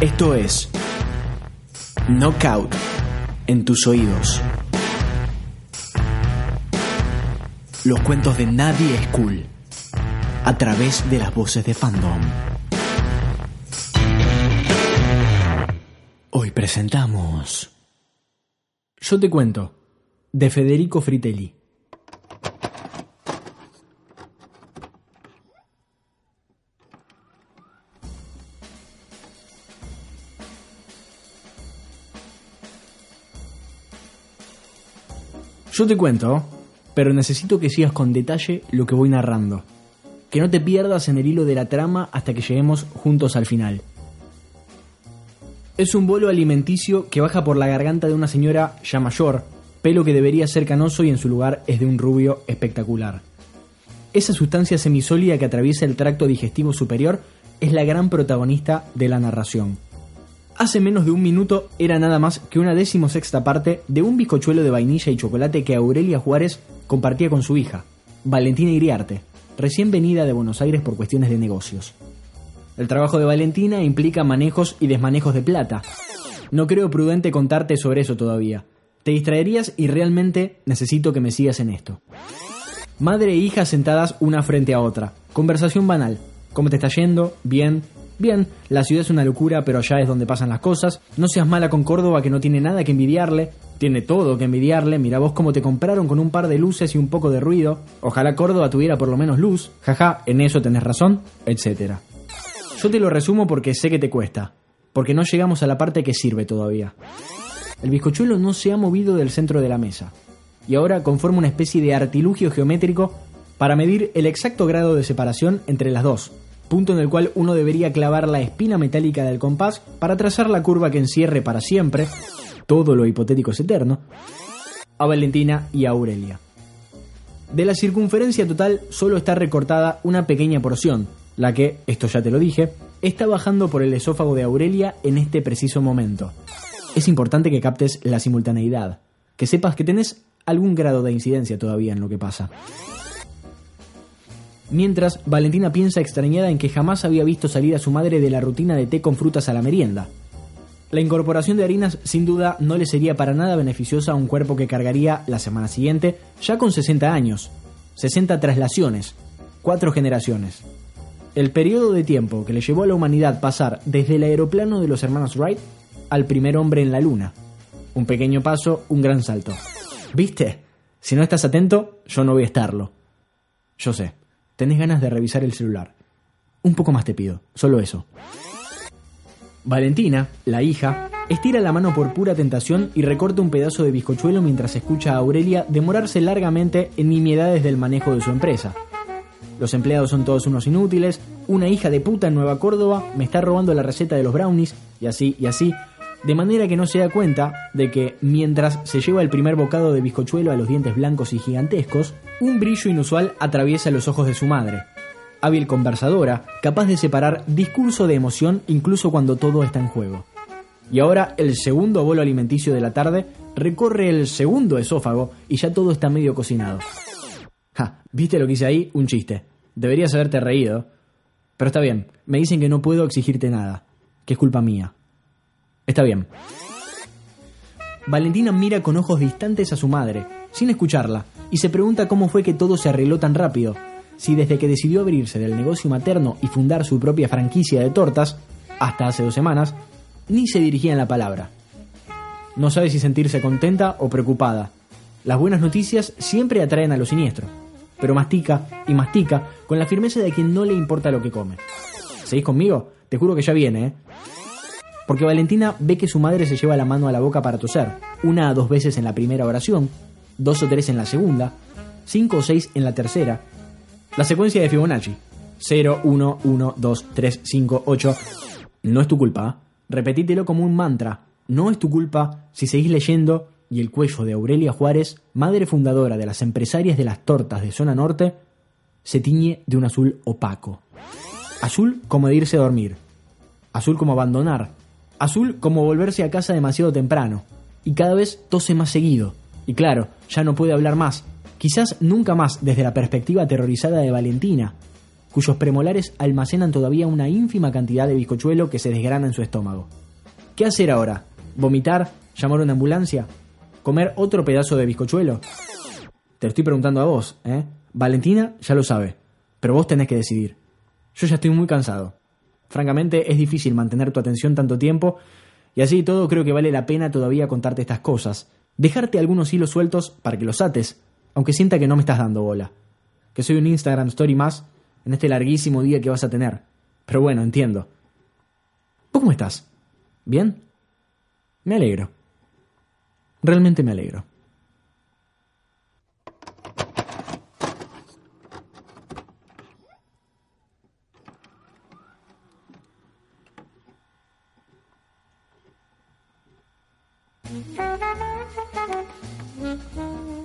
Esto es Knockout en tus oídos. Los cuentos de Nadie es cool a través de las voces de fandom. Hoy presentamos Yo te cuento de Federico Fritelli. Yo te cuento, pero necesito que sigas con detalle lo que voy narrando. Que no te pierdas en el hilo de la trama hasta que lleguemos juntos al final. Es un bolo alimenticio que baja por la garganta de una señora ya mayor, pelo que debería ser canoso y en su lugar es de un rubio espectacular. Esa sustancia semisólida que atraviesa el tracto digestivo superior es la gran protagonista de la narración. Hace menos de un minuto era nada más que una decimosexta parte de un bizcochuelo de vainilla y chocolate que Aurelia Juárez compartía con su hija, Valentina Iriarte, recién venida de Buenos Aires por cuestiones de negocios. El trabajo de Valentina implica manejos y desmanejos de plata. No creo prudente contarte sobre eso todavía. Te distraerías y realmente necesito que me sigas en esto. Madre e hija sentadas una frente a otra. Conversación banal. ¿Cómo te está yendo? Bien. Bien, la ciudad es una locura, pero allá es donde pasan las cosas. No seas mala con Córdoba, que no tiene nada que envidiarle. Tiene todo que envidiarle. Mira vos cómo te compraron con un par de luces y un poco de ruido. Ojalá Córdoba tuviera por lo menos luz. Jaja, en eso tenés razón, etc. Yo te lo resumo porque sé que te cuesta. Porque no llegamos a la parte que sirve todavía. El bizcochuelo no se ha movido del centro de la mesa. Y ahora conforma una especie de artilugio geométrico para medir el exacto grado de separación entre las dos, punto en el cual uno debería clavar la espina metálica del compás para trazar la curva que encierre para siempre, todo lo hipotético es eterno, a Valentina y a Aurelia. De la circunferencia total solo está recortada una pequeña porción, la que, esto ya te lo dije, está bajando por el esófago de Aurelia en este preciso momento. Es importante que captes la simultaneidad, que sepas que tenés algún grado de incidencia todavía en lo que pasa. Mientras, Valentina piensa extrañada en que jamás había visto salir a su madre de la rutina de té con frutas a la merienda. La incorporación de harinas sin duda no le sería para nada beneficiosa a un cuerpo que cargaría la semana siguiente ya con 60 años, 60 traslaciones, cuatro generaciones. El periodo de tiempo que le llevó a la humanidad pasar desde el aeroplano de los hermanos Wright al primer hombre en la luna. Un pequeño paso, un gran salto. ¿Viste? Si no estás atento, yo no voy a estarlo. Yo sé tenés ganas de revisar el celular. Un poco más te pido, solo eso. Valentina, la hija, estira la mano por pura tentación y recorta un pedazo de bizcochuelo mientras escucha a Aurelia demorarse largamente en nimiedades del manejo de su empresa. Los empleados son todos unos inútiles, una hija de puta en Nueva Córdoba me está robando la receta de los brownies, y así, y así, de manera que no se da cuenta de que mientras se lleva el primer bocado de bizcochuelo a los dientes blancos y gigantescos, un brillo inusual atraviesa los ojos de su madre. Hábil conversadora, capaz de separar discurso de emoción incluso cuando todo está en juego. Y ahora el segundo bolo alimenticio de la tarde recorre el segundo esófago y ya todo está medio cocinado. Ja, ¿viste lo que hice ahí? Un chiste. Deberías haberte reído. Pero está bien, me dicen que no puedo exigirte nada, que es culpa mía. Está bien. Valentina mira con ojos distantes a su madre, sin escucharla, y se pregunta cómo fue que todo se arregló tan rápido, si desde que decidió abrirse del negocio materno y fundar su propia franquicia de tortas, hasta hace dos semanas, ni se dirigía en la palabra. No sabe si sentirse contenta o preocupada. Las buenas noticias siempre atraen a lo siniestro, pero mastica y mastica con la firmeza de quien no le importa lo que come. ¿Seguís conmigo? Te juro que ya viene, ¿eh? Porque Valentina ve que su madre se lleva la mano a la boca para toser, una a dos veces en la primera oración, dos o tres en la segunda, cinco o seis en la tercera. La secuencia de Fibonacci, 0, 1, 1, 2, 3, 5, 8. No es tu culpa, repetítelo como un mantra, no es tu culpa si seguís leyendo y el cuello de Aurelia Juárez, madre fundadora de las empresarias de las tortas de zona norte, se tiñe de un azul opaco. Azul como de irse a dormir. Azul como abandonar, Azul como volverse a casa demasiado temprano. Y cada vez tose más seguido. Y claro, ya no puede hablar más. Quizás nunca más desde la perspectiva aterrorizada de Valentina. cuyos premolares almacenan todavía una ínfima cantidad de bizcochuelo que se desgrana en su estómago. ¿Qué hacer ahora? ¿Vomitar? ¿Llamar a una ambulancia? ¿Comer otro pedazo de bizcochuelo? Te lo estoy preguntando a vos, ¿eh? Valentina ya lo sabe, pero vos tenés que decidir. Yo ya estoy muy cansado. Francamente, es difícil mantener tu atención tanto tiempo, y así todo creo que vale la pena todavía contarte estas cosas. Dejarte algunos hilos sueltos para que los ates, aunque sienta que no me estás dando bola. Que soy un Instagram Story más en este larguísimo día que vas a tener. Pero bueno, entiendo. ¿Vos cómo estás? ¿Bien? Me alegro. Realmente me alegro. Mm-hmm.